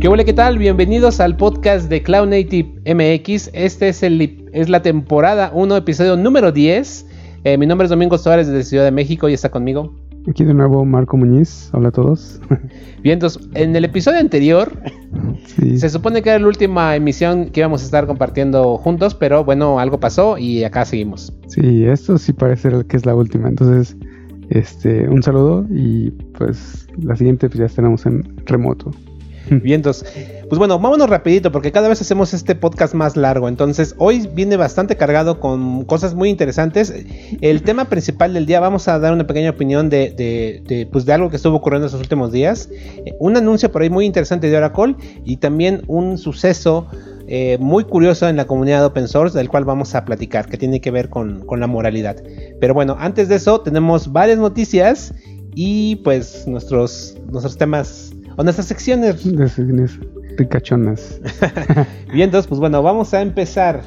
¿Qué hola, qué tal? Bienvenidos al podcast de Cloud Native MX. Este es, el, es la temporada 1, episodio número 10. Eh, mi nombre es Domingo Suárez desde Ciudad de México y está conmigo. Aquí de nuevo Marco Muñiz. Hola a todos. Bien, entonces, en el episodio anterior sí. se supone que era la última emisión que íbamos a estar compartiendo juntos, pero bueno, algo pasó y acá seguimos. Sí, esto sí parece que es la última. Entonces, este, un saludo y pues la siguiente pues ya estaremos en remoto. Bien, entonces, pues bueno, vámonos rapidito porque cada vez hacemos este podcast más largo. Entonces, hoy viene bastante cargado con cosas muy interesantes. El tema principal del día, vamos a dar una pequeña opinión de, de, pues de algo que estuvo ocurriendo estos últimos días. Un anuncio por ahí muy interesante de Oracle y también un suceso eh, muy curioso en la comunidad open source del cual vamos a platicar, que tiene que ver con, con la moralidad. Pero bueno, antes de eso tenemos varias noticias y pues nuestros, nuestros temas o nuestras secciones. De secciones ricachonas. Bien, entonces, pues bueno, vamos a empezar.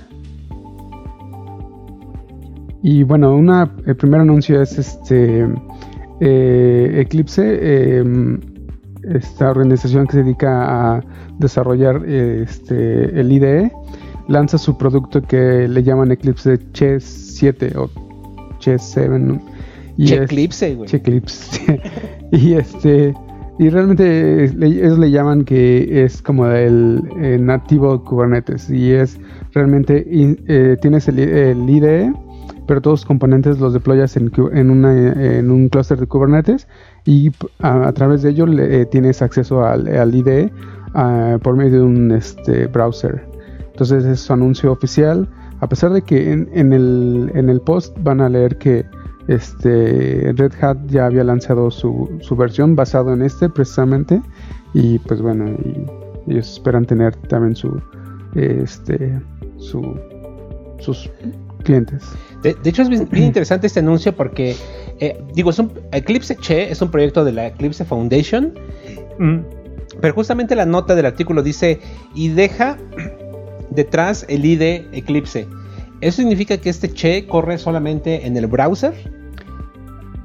Y bueno, una, el primer anuncio es este eh, Eclipse, eh, esta organización que se dedica a desarrollar este, el IDE, lanza su producto que le llaman Eclipse Che 7 o Che 7. Y Eclipse, güey. Eclipse. y este y realmente ellos le llaman que es como el, nativo Kubernetes y es realmente eh, tienes el, IDE, pero todos los componentes los deployas en, en, una, en un clúster de Kubernetes y a, través de ello le, tienes acceso al, al IDE por medio de un este, browser. Entonces es su anuncio oficial. A pesar de que en, el, en el post van a leer que este Red Hat ya había lanzado su, su versión basado en este precisamente y pues bueno y ellos esperan tener también su este su sus clientes. De, hecho es bien, interesante este anuncio porque eh, digo es un Eclipse Che es un proyecto de la Eclipse Foundation mm, pero justamente la nota del artículo dice y deja detrás el IDE Eclipse ¿Eso significa que este Che corre solamente en el browser?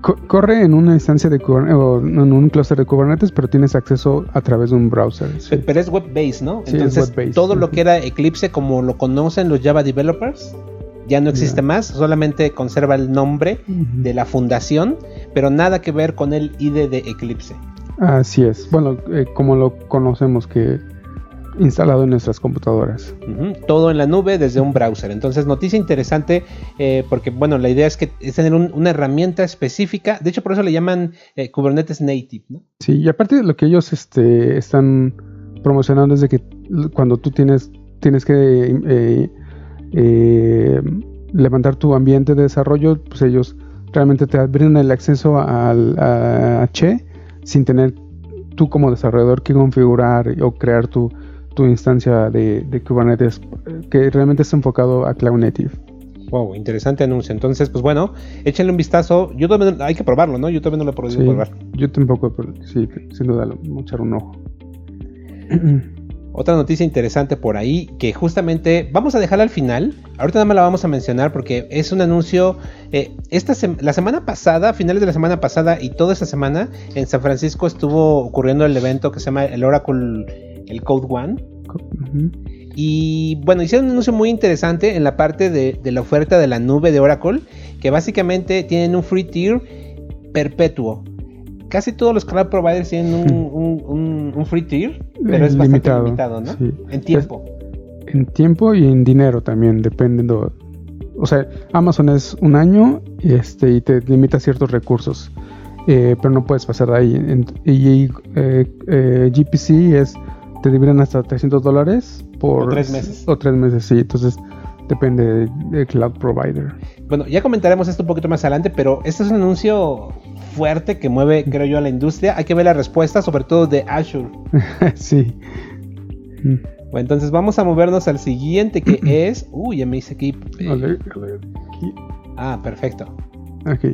corre en una instancia de o en un clúster de Kubernetes, pero tienes acceso a través de un browser. Pero es web-based, ¿no? Entonces, todo lo que era Eclipse como lo conocen los Java developers ya no existe más, solamente conserva el nombre de la fundación, pero nada que ver con el ID de Eclipse. Así es. Bueno, eh, como lo conocemos que instalado en nuestras computadoras. Todo en la nube desde un browser. Entonces, noticia interesante eh, porque, bueno, la idea es que es tener una herramienta específica. De hecho, por eso le llaman eh, Kubernetes Native, ¿no? Sí, y aparte de lo que ellos este, están promocionando es de que cuando tú tienes, tienes que eh, levantar tu ambiente de desarrollo, pues ellos realmente te brindan el acceso al, a Che sin tener tú como desarrollador que configurar o crear tu tu instancia de, Kubernetes que realmente está enfocado a Cloud Native. Wow, interesante anuncio. Entonces, pues bueno, échenle un vistazo. Yo también, hay que probarlo, ¿no? Yo también no lo he podido probar. Yo tampoco, pero sí, sin duda, lo, echar un ojo. Otra noticia interesante por ahí, que justamente vamos a dejarla al final. Ahorita nada más la vamos a mencionar porque es un anuncio. Eh, esta la semana pasada, finales de la semana pasada y toda esta semana, en San Francisco estuvo ocurriendo el evento que se llama el Oracle el Code One. Y bueno, hicieron un anuncio muy interesante en la parte de, la oferta de la nube de Oracle, que básicamente tienen un free tier perpetuo. Casi todos los cloud providers tienen un, free tier, pero es bastante limitado, ¿no? En tiempo. en tiempo y en dinero también, dependiendo. O sea, Amazon es un año y, este, y te limita ciertos recursos, eh, pero no puedes pasar de ahí. y eh, eh, GPC es te dividen hasta 300 dólares por... O tres meses. O tres meses, sí. Entonces depende del cloud provider. Bueno, ya comentaremos esto un poquito más adelante, pero este es un anuncio fuerte que mueve, creo yo, a la industria. Hay que ver la respuesta, sobre todo de Azure. sí. Bueno, entonces vamos a movernos al siguiente que es... Uy, ya me hice aquí. Ah, perfecto. Ok.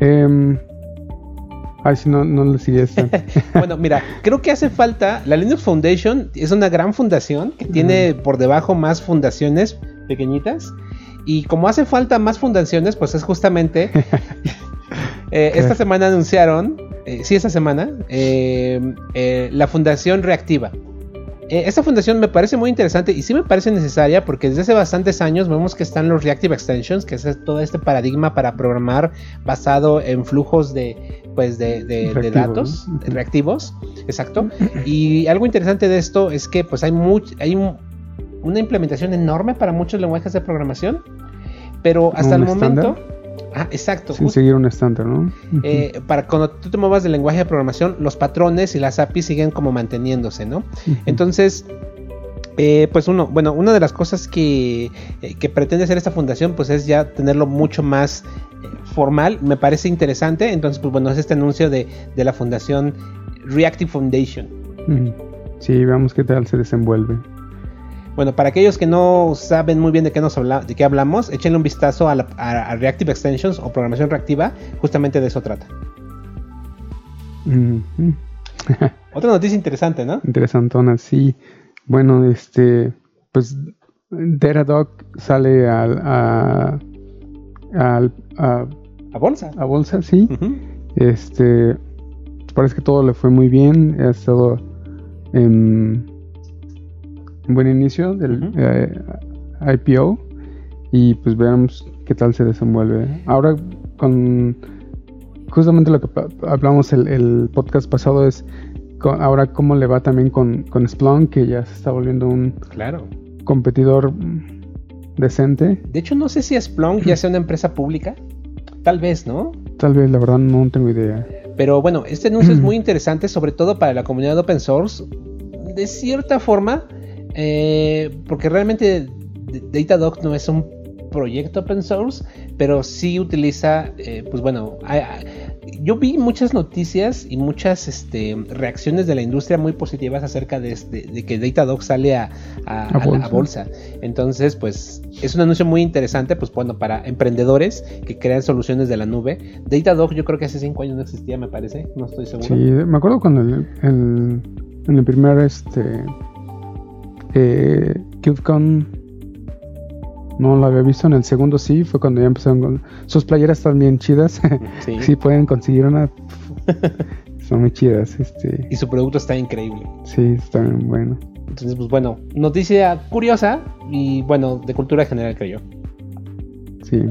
Um, Ay, si no, no le sigue bueno, mira, creo que hace falta. La Linux Foundation es una gran fundación que tiene por debajo más fundaciones pequeñitas. Y como hace falta más fundaciones, pues es justamente. Eh, esta semana anunciaron, eh, sí, esta semana, eh, la Fundación Reactiva. Eh, esta fundación me parece muy interesante y sí me parece necesaria porque desde hace bastantes años vemos que están los Reactive Extensions, que es todo este paradigma para programar basado en flujos de, pues de, datos reactivos, exacto. Y algo interesante de esto es que pues hay, hay una implementación enorme para muchos lenguajes de programación, pero hasta el momento... Ah, exacto. Sin seguir un estándar, ¿no? Eh, para cuando tú te muevas del lenguaje de programación, los patrones y las APIs siguen como manteniéndose, ¿no? Entonces, eh, pues uno, bueno, una de las cosas que, eh, que, pretende hacer esta fundación, pues es ya tenerlo mucho más formal. Me parece interesante. Entonces, pues bueno, es este anuncio de, de la fundación Reactive Foundation. Sí, veamos qué tal se desenvuelve. Bueno, para aquellos que no saben muy bien de qué, nos habla, de qué hablamos, échenle un vistazo a, Reactive Extensions o programación reactiva, justamente de eso trata. Otra noticia interesante, ¿no? Interesantona, sí. Bueno, este, pues Datadog sale al, a, a, bolsa. A bolsa, sí. Este, parece que todo le fue muy bien. Ha estado en buen inicio del eh, IPO y pues veamos qué tal se desenvuelve. Ahora con justamente lo que hablamos el, el podcast pasado es ahora cómo le va también con, con Splunk que ya se está volviendo un claro. competidor decente. De hecho no sé si Splunk ya sea una empresa pública. Tal vez, ¿no? Tal vez, la verdad no tengo idea. Pero bueno, este anuncio es muy interesante, sobre todo para la comunidad de open source. De cierta forma, eh, porque realmente Datadog no es un proyecto open source, pero sí utiliza, eh, pues bueno, yo vi muchas noticias y muchas este, reacciones de la industria muy positivas acerca de, que Datadog sale a, bolsa. bolsa. Entonces, pues es un anuncio muy interesante, pues bueno, para emprendedores que crean soluciones de la nube. Datadog yo creo que hace cinco años no existía, me parece, no estoy seguro. Sí, me acuerdo cuando el, en el primer este eh, KubeCon no lo había visto, en el segundo sí, fue cuando ya empezaron con... Sus playeras están bien chidas, sí, sí pueden conseguir una... Son muy chidas. Este... Y su producto está increíble. Sí, está bien bueno. Entonces, pues bueno, noticia curiosa y bueno, de cultura general creo yo. Sí.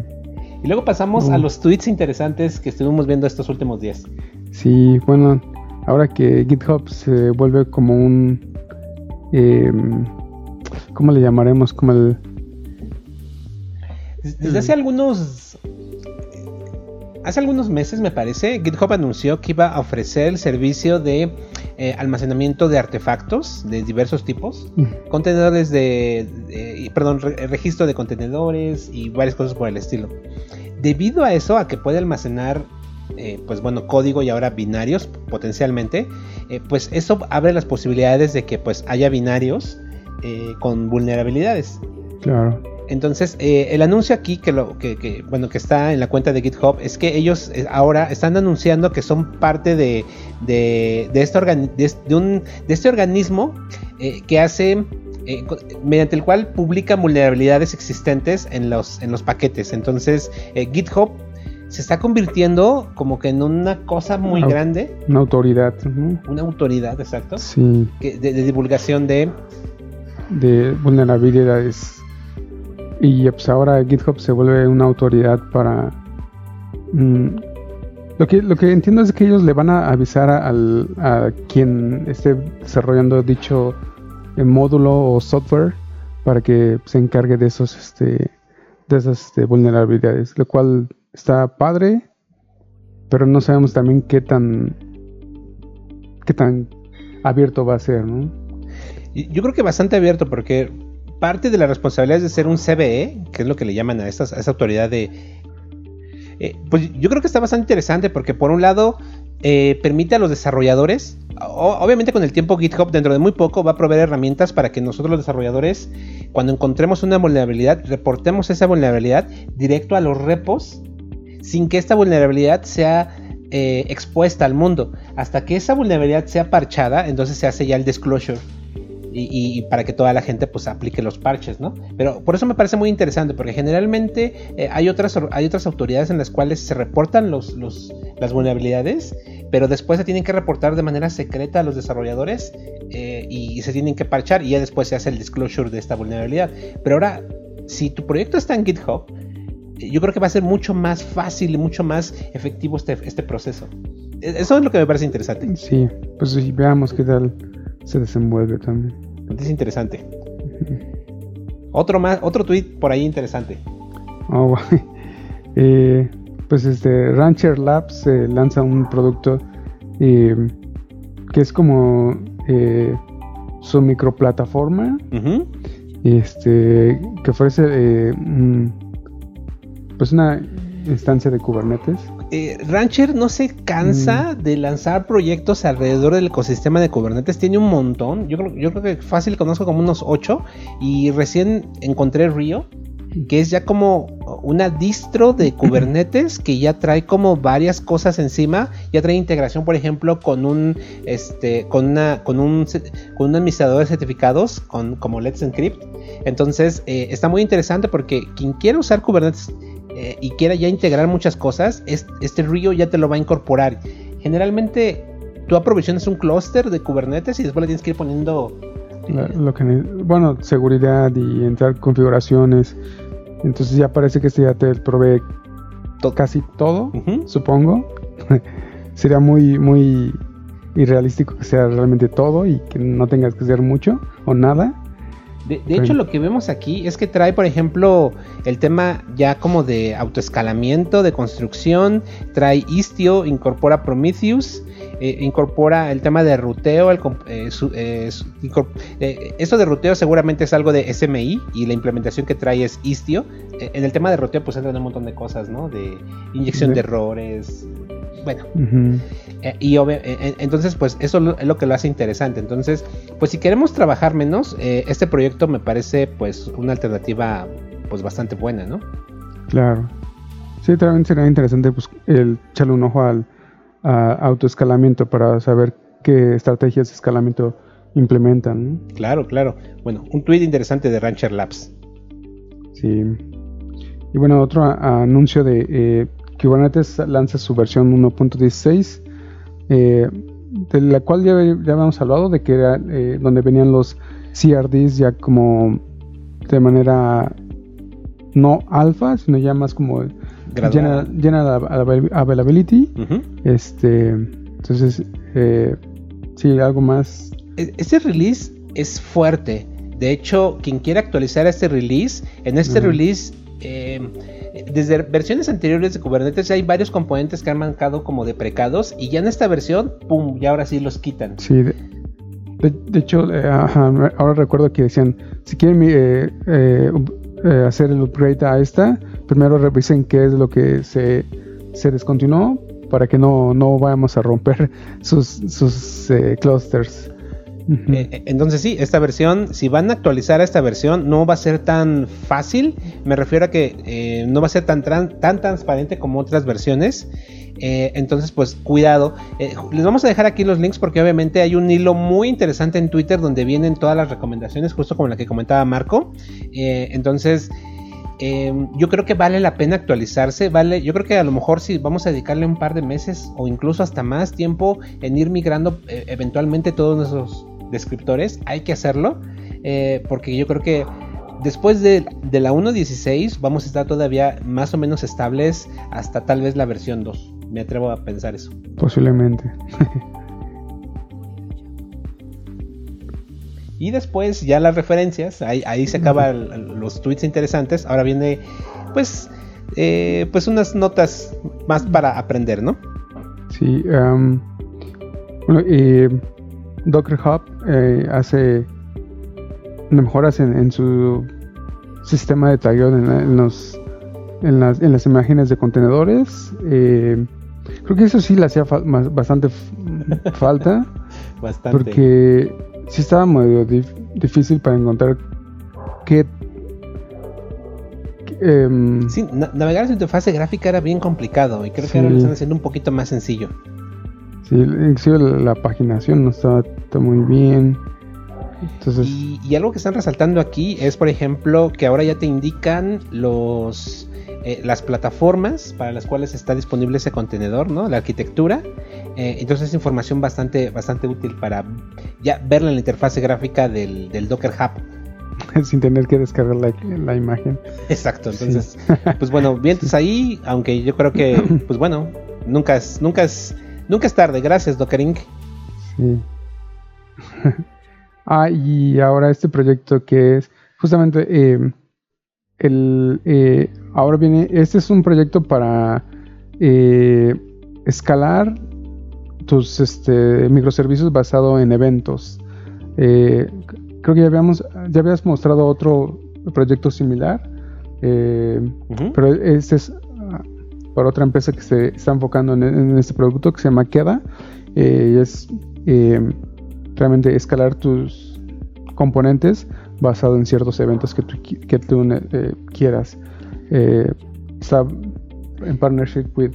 Y luego pasamos a los tweets interesantes que estuvimos viendo estos últimos días. Sí, bueno, ahora que GitHub se vuelve como un eh, ¿cómo le llamaremos? Como el... Desde hace algunos... Hace algunos meses, me parece, GitHub anunció que iba a ofrecer el servicio de eh, almacenamiento de artefactos de diversos tipos, contenedores de, perdón, registro de contenedores y varias cosas por el estilo. Debido a eso, a que puede almacenar eh, pues bueno, código y ahora binarios potencialmente, eh, pues eso abre las posibilidades de que pues haya binarios eh, con vulnerabilidades. Claro. Entonces, el anuncio aquí que, lo, que, bueno, que está en la cuenta de GitHub es que ellos ahora están anunciando que son parte de, de, este, de, un, de este organismo que hace mediante el cual publica vulnerabilidades existentes en los, en los paquetes. Entonces, GitHub se está convirtiendo como que en una cosa muy grande. Una autoridad. Una autoridad, exacto. Sí. de, divulgación de... De vulnerabilidades. Y pues ahora GitHub se vuelve una autoridad para... Mm, lo, que, lo que entiendo es que ellos le van a avisar al, a quien esté desarrollando dicho eh, módulo o software para que se encargue de esos este, de esas este, vulnerabilidades, lo cual está padre, pero no sabemos también qué tan qué tan abierto va a ser, ¿no? Yo creo que bastante abierto porque parte de la responsabilidad es de ser un CBE, que es lo que le llaman a, esta, esa autoridad de... Eh, pues yo creo que está bastante interesante porque por un lado eh, permite a los desarrolladores, obviamente con el tiempo GitHub dentro de muy poco va a proveer herramientas para que nosotros los desarrolladores, cuando encontremos una vulnerabilidad, reportemos esa vulnerabilidad directo a los repos sin que esta vulnerabilidad sea eh, expuesta al mundo. Hasta que esa vulnerabilidad sea parchada, entonces se hace ya el disclosure. Y, para que toda la gente pues aplique los parches, ¿no? Pero por eso me parece muy interesante, porque generalmente eh, hay, otras, hay otras autoridades en las cuales se reportan los, las vulnerabilidades, pero después se tienen que reportar de manera secreta a los desarrolladores eh, y se tienen que parchar y ya después se hace el disclosure de esta vulnerabilidad. Pero ahora, si tu proyecto está en GitHub, yo creo que va a ser mucho más fácil y mucho más efectivo este, este proceso. E, eso es lo que me parece interesante. Sí, pues sí, veamos qué tal se desenvuelve también. Es interesante. Otro más, otro tweet por ahí interesante. Oh, eh, pues este Rancher Labs lanza un producto eh, que es como eh, su microplataforma este que ofrece pues una instancia de Kubernetes. Eh, Rancher no se cansa mm. de lanzar proyectos alrededor del ecosistema de Kubernetes. Tiene un montón. Yo creo, yo creo que fácil conozco como unos 8. Y recién encontré Rio, que es ya como una distro de Kubernetes que ya trae como varias cosas encima. Ya trae integración, por ejemplo, con un este con una con un con un administrador de certificados con como Let's Encrypt. Entonces eh, está muy interesante porque quien quiera usar Kubernetes eh, y quiera ya integrar muchas cosas, este, Rio ya te lo va a incorporar. Generalmente tú aprovisionas un clúster de Kubernetes y después le tienes que ir poniendo... lo que, bueno, seguridad y entrar configuraciones. Entonces ya parece que este ya te provee casi todo, supongo. Sería muy, muy irrealístico que sea realmente todo y que no tengas que hacer mucho o nada. De, hecho, lo que vemos aquí es que trae, por ejemplo, el tema ya como de autoescalamiento, de construcción, trae Istio, incorpora Prometheus, eh, incorpora el tema de ruteo, el, eh, eh, esto de ruteo seguramente es algo de SMI y la implementación que trae es Istio. en el tema de ruteo pues entran un montón de cosas, ¿no? De inyección de errores, bueno. Eh, y eh, entonces, pues eso es lo que lo hace interesante. Entonces, pues si queremos trabajar menos, eh, este proyecto me parece pues una alternativa pues bastante buena, ¿no? Claro. Sí, también sería interesante pues, el echarle un ojo al autoescalamiento para saber qué estrategias de escalamiento implementan. Claro, claro. Bueno, un tweet interesante de Rancher Labs. Sí. Y bueno, otro anuncio de Kubernetes lanza su versión 1.16, eh, de la cual ya, habíamos hablado, de que era eh, donde venían los CRDs ya como de manera no alfa, sino ya más como general, availability. Este, entonces, eh, sí, algo más. E-, ese release es fuerte. De hecho, quien quiera actualizar este release, en este release desde versiones anteriores de Kubernetes hay varios componentes que han marcado como deprecados y ya en esta versión, ¡pum! Y ahora sí los quitan. Sí, de, hecho, eh, ahora recuerdo que decían, si quieren eh, eh, hacer el upgrade a esta, primero revisen qué es lo que se, se descontinuó para que no, no vayamos a romper sus, sus clusters. Eh, eh, entonces sí, esta versión, si van a actualizar a esta versión, no va a ser tan fácil. Me refiero a que eh, no va a ser tan, tan transparente como otras versiones. entonces, pues cuidado. les vamos a dejar aquí los links porque obviamente hay un hilo muy interesante en Twitter donde vienen todas las recomendaciones, justo como la que comentaba Marco. entonces... yo creo que vale la pena actualizarse, vale, yo creo que a lo mejor si vamos a dedicarle un par de meses o incluso hasta más tiempo en ir migrando eventualmente todos nuestros descriptores, hay que hacerlo, eh, porque yo creo que después de, la 1.16 vamos a estar todavía más o menos estables hasta tal vez la versión 2. Me atrevo a pensar eso. Posiblemente. y después ya las referencias, ahí, se acaban los tweets interesantes. Ahora viene pues, eh, pues unas notas más para aprender, ¿no? Sí. bueno, eh, Docker Hub eh, hace mejoras en, en, su sistema de tagueo en, los, en, las, en las imágenes de contenedores. Eh, creo que eso sí le hacía bastante falta. bastante. Porque sí estaba muy difícil para encontrar qué em, sí, navegar en su interfase gráfica era bien complicado y creo que ahora lo están haciendo un poquito más sencillo. Sí, inclusive la, paginación no está, muy bien. Entonces... Y, algo que están resaltando aquí es, por ejemplo, que ahora ya te indican los eh, las plataformas para las cuales está disponible ese contenedor, ¿no? La arquitectura. Eh, entonces es información bastante, bastante útil para ya verla en la interfase gráfica del, Docker Hub. Sin tener que descargar la, imagen. Exacto, entonces, pues bueno, vientos ahí, aunque yo creo que, pues bueno, nunca es, nunca es, nunca es tarde. Gracias, Docker Inc. Sí. ah, y ahora este proyecto que es justamente eh, el eh, ahora viene, este es un proyecto para eh, escalar tus este, microservicios basado en eventos. creo que ya habíamos, ya habías mostrado otro proyecto similar, pero este es para otra empresa que se está enfocando en, este producto que se llama Queda. y es realmente escalar tus componentes basado en ciertos eventos que tú, que tú eh, quieras. Eh, está en partnership with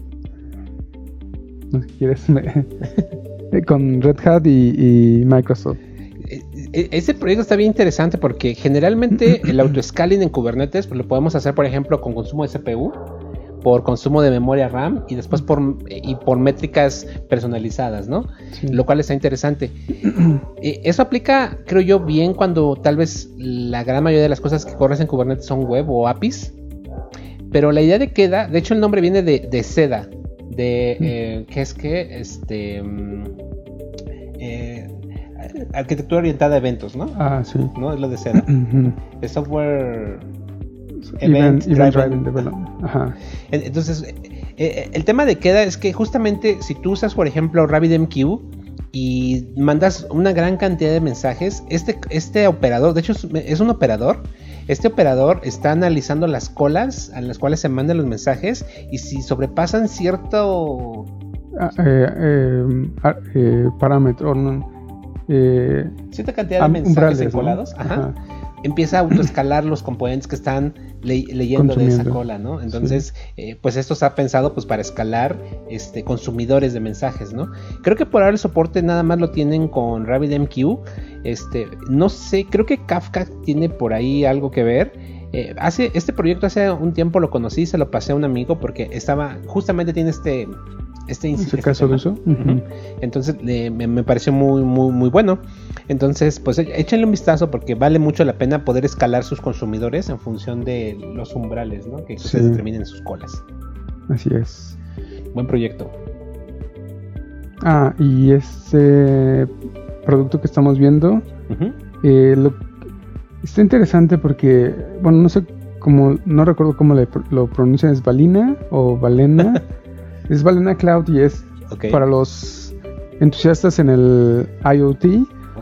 no sé quieres con Red Hat y, Microsoft. E, e, ese proyecto está bien interesante porque generalmente el autoscaling en Kubernetes pues, lo podemos hacer, por ejemplo, con consumo de CPU por consumo de memoria RAM y después por, y por métricas personalizadas, ¿no? Lo cual está interesante. Eh, eso aplica, creo yo, bien cuando tal vez la gran mayoría de las cosas que corres en Kubernetes son web o APIs. Pero la idea de queda, de hecho el nombre viene de, de SEDA, de, eh, ¿qué es que? Este... Mm, eh, arquitectura orientada a eventos, ¿no? Ah, sí. ¿No? Es lo de SEDA. El software Event, Driving. Development. Entonces, eh, eh, el tema de queda es que justamente si tú usas, por ejemplo, RabbitMQ y mandas una gran cantidad de mensajes, este, este operador, de hecho es, un operador, este operador está analizando las colas a las cuales se mandan los mensajes y si sobrepasan cierto ah, eh, ah, parámetro, cierta cantidad de mensajes colados, empieza a autoescalar los componentes que están leyendo de esa cola, ¿no? Entonces, eh, pues esto se ha pensado pues para escalar este, consumidores de mensajes, ¿no? Creo que por ahora el soporte nada más lo tienen con RabbitMQ. Este, no sé, creo que Kafka tiene por ahí algo que ver. Eh, hace, este proyecto hace un tiempo lo conocí, se lo pasé a un amigo porque estaba, justamente tiene este este, caso de uso. Entonces me, pareció muy, muy, muy bueno. Entonces, pues e, échenle un vistazo porque vale mucho la pena poder escalar sus consumidores en función de los umbrales ¿no? que se determinen sus colas. Así es. Buen proyecto. Ah, y este producto que estamos viendo eh, está interesante porque, bueno, no sé cómo, no recuerdo cómo lo pronuncian, es Valina o Valena. Es Valena Cloud y es para los entusiastas en el IoT.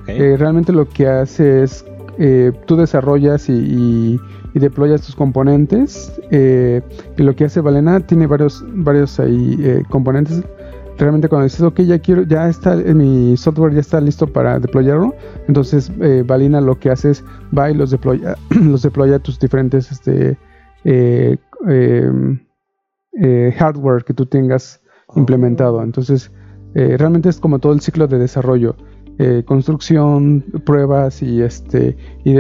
Eh, realmente lo que hace es eh, tú desarrollas y, deployas tus componentes. Eh, y lo que hace Valena tiene varios, varios ahí componentes. Realmente cuando dices, ok, ya quiero, ya está, mi software ya está listo para deployarlo. Entonces Valena lo que hace es va y los deploya, los deploya a tus diferentes este, eh, hardware que tú tengas implementado. Entonces, eh, realmente es como todo el ciclo de desarrollo. Eh, construcción, pruebas y este y,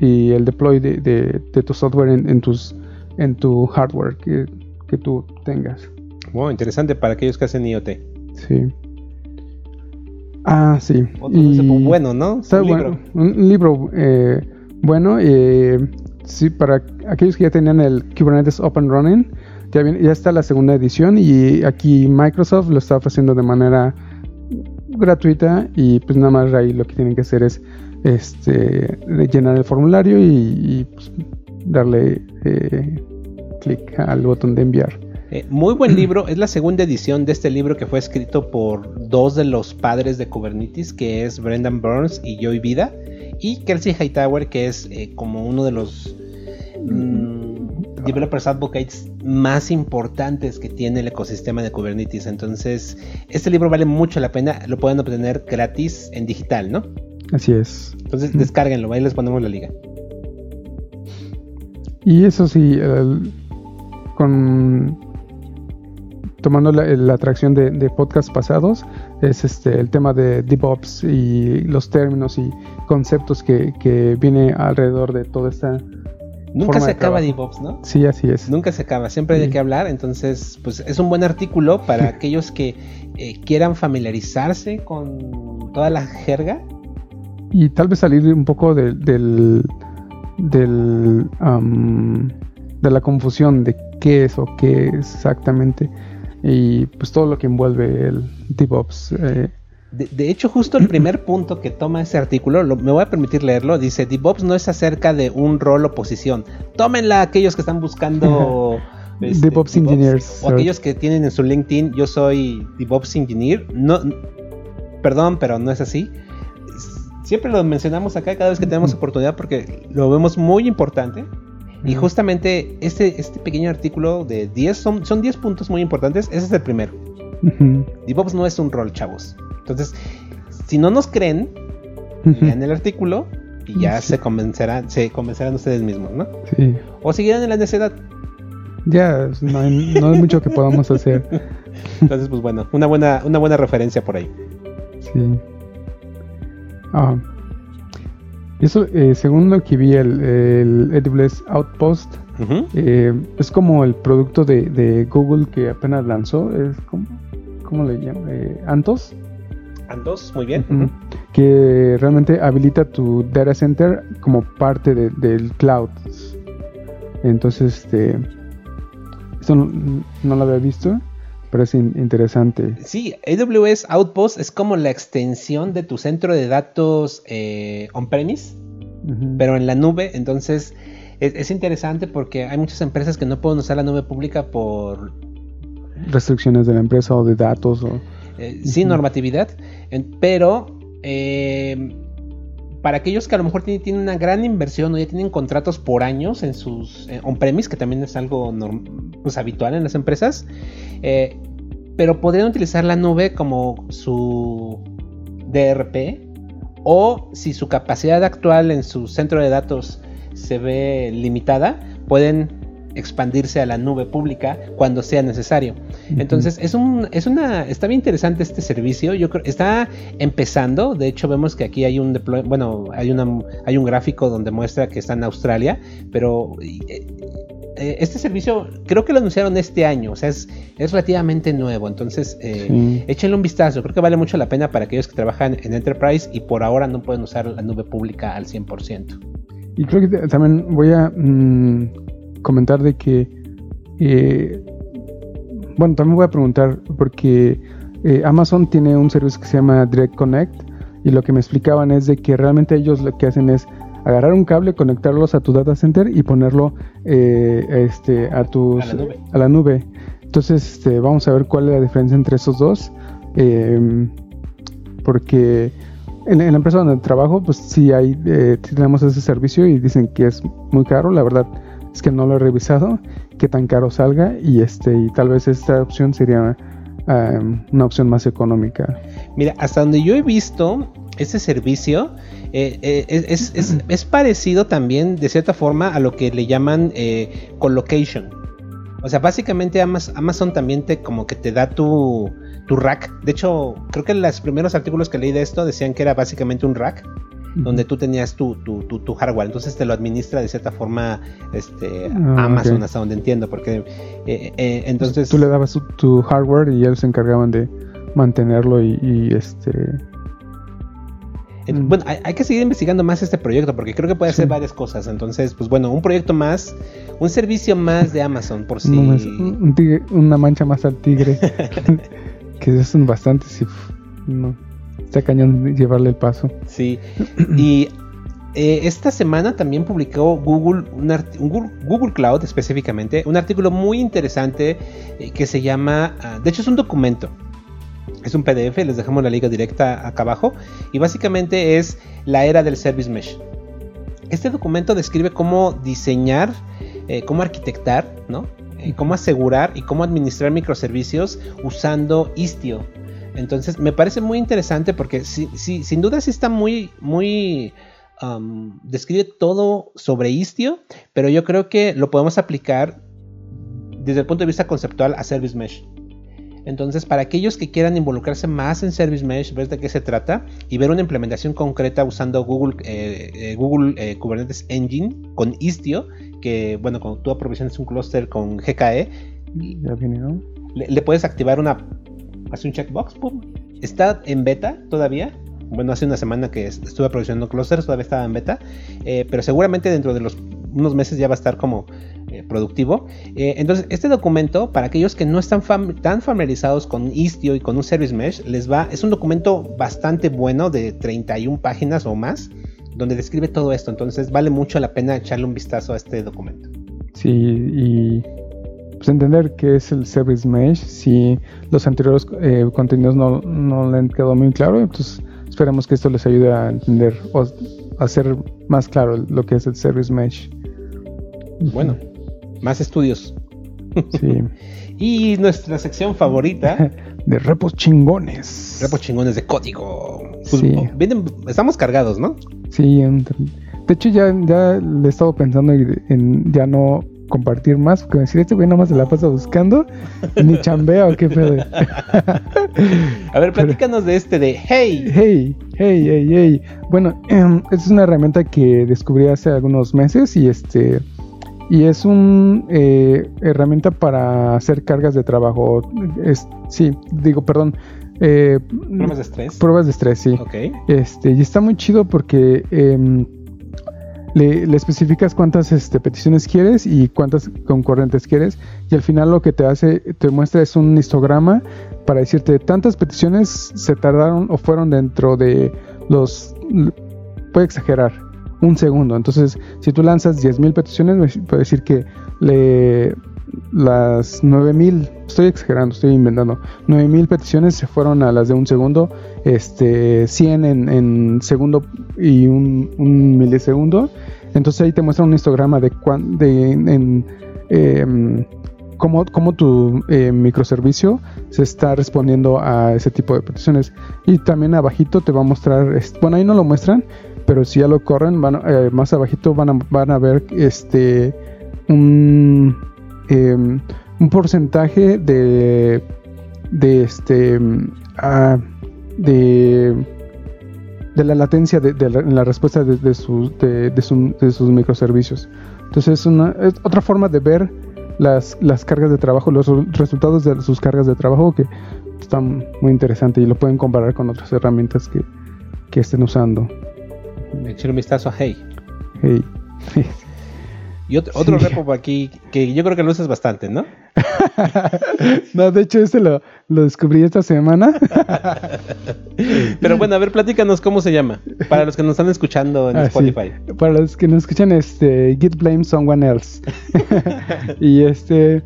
y, el deploy de, tu software en, tus en tu hardware que, tú tengas. Wow, interesante para aquellos que hacen IoT. Sí. Ah, sí. y bueno, ¿no? Está un libro, un libro bueno. sí, para aquellos que ya tenían el Kubernetes Open Running, ya, está la segunda edición y aquí Microsoft lo está ofreciendo de manera gratuita y pues nada más ahí lo que tienen que hacer es este llenar el formulario y, pues, darle eh, clic al botón de enviar. Eh, muy buen libro, es la segunda edición de este libro que fue escrito por dos de los padres de Kubernetes, que es Brendan Burns y Joy Vida, y Kelsey Hightower, que es eh, como uno de los mm, developers advocates más importantes que tiene el ecosistema de Kubernetes. Entonces, este libro vale mucho la pena, lo pueden obtener gratis en digital, ¿no? Así es. Entonces, descárguenlo, ahí les ponemos la liga. Y eso sí, con tomando la, atracción de, de podcasts pasados, es este el tema de DevOps y los términos y conceptos que, que viene alrededor de toda esta Nunca se acaba. DevOps, ¿no? Sí, así es. Nunca se acaba, siempre hay de qué hablar, entonces pues es un buen artículo para aquellos que eh, quieran familiarizarse con toda la jerga. Y tal vez salir un poco de- del, del am, de la confusión de qué es o qué es exactamente y pues todo lo que envuelve el DevOps. eh, De, de hecho, justo el primer punto que toma ese artículo, lo- me voy a permitir leerlo, dice, DevOps no es acerca de un rol o posición. Tómenla aquellos que están buscando... este, DevOps Engineers, O aquellos que tienen en su LinkedIn, yo soy DevOps Engineer. No, perdón, pero no es así. Siempre lo mencionamos acá cada vez que tenemos oportunidad porque lo vemos muy importante. Y justamente este, este pequeño artículo de 10, son, son 10 puntos muy importantes. Ese es el primero. DevOps no es un rol, chavos. Entonces, si no nos creen, lean el artículo y ya Sí. se convencerán, se convencerán ustedes mismos, ¿no? Sí. O seguirán en la necedad. Ya, no hay, no hay mucho que podamos hacer. Entonces, pues bueno, una buena, una buena referencia por ahí. Sí. Ah. Eso, eh, según lo que vi, el, el AWS Outpost eh, es como el producto de, de Google que apenas lanzó. Es como, ¿Cómo le llaman? Eh, Antos. Andos, muy bien. Que realmente habilita tu data center como parte de- del cloud. Entonces, este. Esto no, no lo había visto, pero es in- interesante. Sí, AWS Outpost es como la extensión de tu centro de datos eh, on-premise, pero en la nube. Entonces, es, es interesante porque hay muchas empresas que no pueden usar la nube pública por restricciones de la empresa o de datos o eh, sin normatividad, en- pero eh, para aquellos que a lo mejor tienen, tienen una gran inversión o ya tienen contratos por años en sus eh, on-premise, que también es algo norm- pues, habitual en las empresas, pero podrían utilizar la nube como su DRP o si su capacidad actual en su centro de datos se ve limitada, pueden expandirse a la nube pública cuando sea necesario. Entonces, es un, es una, está bien interesante este servicio. Yo creo, está empezando. De hecho, vemos que aquí hay un deploy, bueno, hay una, hay un gráfico donde muestra que está en Australia, pero eh, eh, este servicio creo que lo anunciaron este año, o sea, es, es relativamente nuevo. Entonces, eh, Sí. échenle un vistazo. Creo que vale mucho la pena para aquellos que trabajan en Enterprise y por ahora no pueden usar la nube pública al 100%. Y creo que también voy a mm, comentar de que, eh, bueno, también voy a preguntar porque eh, Amazon tiene un servicio que se llama Direct Connect y lo que me explicaban es de que realmente ellos lo que hacen es agarrar un cable, conectarlos a tu data center y ponerlo eh, este, a, tus, A la nube. a la nube. Entonces, este, vamos a ver cuál es la diferencia entre esos dos. eh, porque en, en la empresa donde trabajo, pues sí hay, eh, sí tenemos ese servicio y dicen que es muy caro. La verdad es que no lo he revisado, qué tan caro salga y este y tal vez esta opción sería um, una opción más económica. Mira, hasta donde yo he visto ese servicio, eh, eh, es, es- es parecido también de cierta forma a lo que le llaman eh, colocation. O sea, básicamente Amaz- Amazon también te como que te da tu, tu rack. De hecho, creo que los primeros artículos que leí de esto decían que era básicamente un rack donde tú tenías tu, tu, tu, tu hardware. Entonces te lo administra de cierta forma este, Ah, Amazon, hasta donde entiendo. Porque eh, eh, entonces... Tú le dabas tu, hardware y ellos se encargaban de mantenerlo y, y, este. Bueno, hay, hay que seguir investigando más este proyecto porque creo que puede hacer Sí. varias cosas. Entonces, pues bueno, un proyecto más, un servicio más de Amazon por si. no más- un- un tigre- una mancha más al tigre que son bastantes y uf, no está cañón llevarle el paso. Sí. Y eh, esta semana también publicó Google, un, Google, Cloud específicamente, un artículo muy interesante eh, que se llama, ah, de hecho es un documento, es un PDF, les dejamos la liga directa acá abajo, y básicamente es la era del Service Mesh. Este documento describe cómo diseñar, eh, cómo arquitectar, ¿no? Cómo asegurar y cómo administrar microservicios usando Istio. Entonces me parece muy interesante porque sí- sí, sin duda sí está muy, muy um, describe todo sobre Istio, pero yo creo que lo podemos aplicar desde el punto de vista conceptual a Service Mesh. Entonces, para aquellos que quieran involucrarse más en Service Mesh, ver de qué se trata y ver una implementación concreta usando Google, eh, eh, Google eh, Kubernetes Engine con Istio, que bueno, cuando tú aprovisiones un clúster con GKE, le puedes activar una, hace un checkbox, pum. Está en beta todavía. Bueno, hace una semana que est- estuve aprovisionando clusters, todavía estaba en beta, eh, pero seguramente dentro de los unos meses ya va a estar como eh, productivo. Eh, entonces, este documento, para aquellos que no están tan familiarizados con Istio y con un Service Mesh, les va, es un documento bastante bueno de 31 páginas o más, donde describe todo esto. Entonces, vale mucho la pena echarle un vistazo a este documento. Sí, y pues entender qué es el Service Mesh. Si los anteriores eh, contenidos no, no le han quedado muy claro, entonces esperemos que esto les ayude a entender o a hacer más claro lo que es el Service Mesh. Bueno, más estudios. Sí. Y nuestra sección favorita, De repos chingones. repos chingones de código. Pues, Sí. oh, vienen- estamos cargados, ¿no? Sí, de hecho ya, ya le he estado pensando en, en ya no compartir más, porque decir, este güey nada más se la pasa buscando, ni chambea o qué pedo. A ver, platícanos de este de Hey. Hey, hey, hey, hey. Bueno, esta es una herramienta que descubrí hace algunos meses y este y es una herramienta para hacer cargas de trabajo. Es, sí, digo, perdón. eh, Pruebas de estrés. pruebas de estrés, sí. Ok. Este, y está muy chido porque em, le, le especificas cuántas este, peticiones quieres y cuántas concurrentes quieres. Y al final lo que te hace, te muestra es un histograma para decirte tantas peticiones se tardaron o fueron dentro de los. Puede exagerar, un segundo. Entonces, si tú lanzas 10.000 peticiones, puede decir que le. Las 9000, estoy exagerando, estoy inventando. 9000 peticiones se fueron a las de un segundo, este 100 en, segundo y un, un milisegundo. Entonces ahí te muestra un histograma de, cuán, de en, em, cómo, cómo tu eh, microservicio se está respondiendo a ese tipo de peticiones. Y también abajito te va a mostrar, bueno ahí no lo muestran, pero si ya lo corren, van, eh, más abajito van a, van a ver este un, em, un porcentaje de de este ah, de de la latencia de, de la, respuesta de, de sus, de, de su- de sus microservicios. Entonces es, una, es otra forma de ver las, las cargas de trabajo, los re- resultados de sus cargas de trabajo que están muy interesantes y lo pueden comparar con otras herramientas que, que estén usando. Echar un vistazo a Hey. Hey. Y otro, otro Sí. repo aquí que yo creo que lo usas bastante, ¿no? no, de hecho, este lo, lo descubrí esta semana. Pero bueno, a ver, platícanos cómo se llama. Para los que nos están escuchando en Ah, sí. Spotify. Para los que nos escuchan, este, Git Blame Someone Else. y este,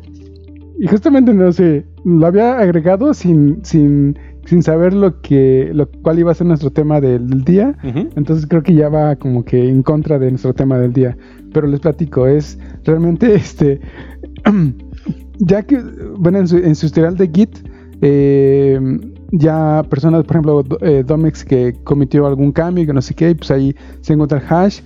y justamente no sé, lo había agregado sin, sin, sin saber lo que, lo cuál iba a ser nuestro tema del día. Entonces creo que ya va como que en contra de nuestro tema del día. Pero les platico, es realmente este. ya que, bueno, en su, en su historial de Git, eh, ya personas, por ejemplo, eh, Domex que cometió algún cambio y que no sé qué, pues ahí se encuentra el hash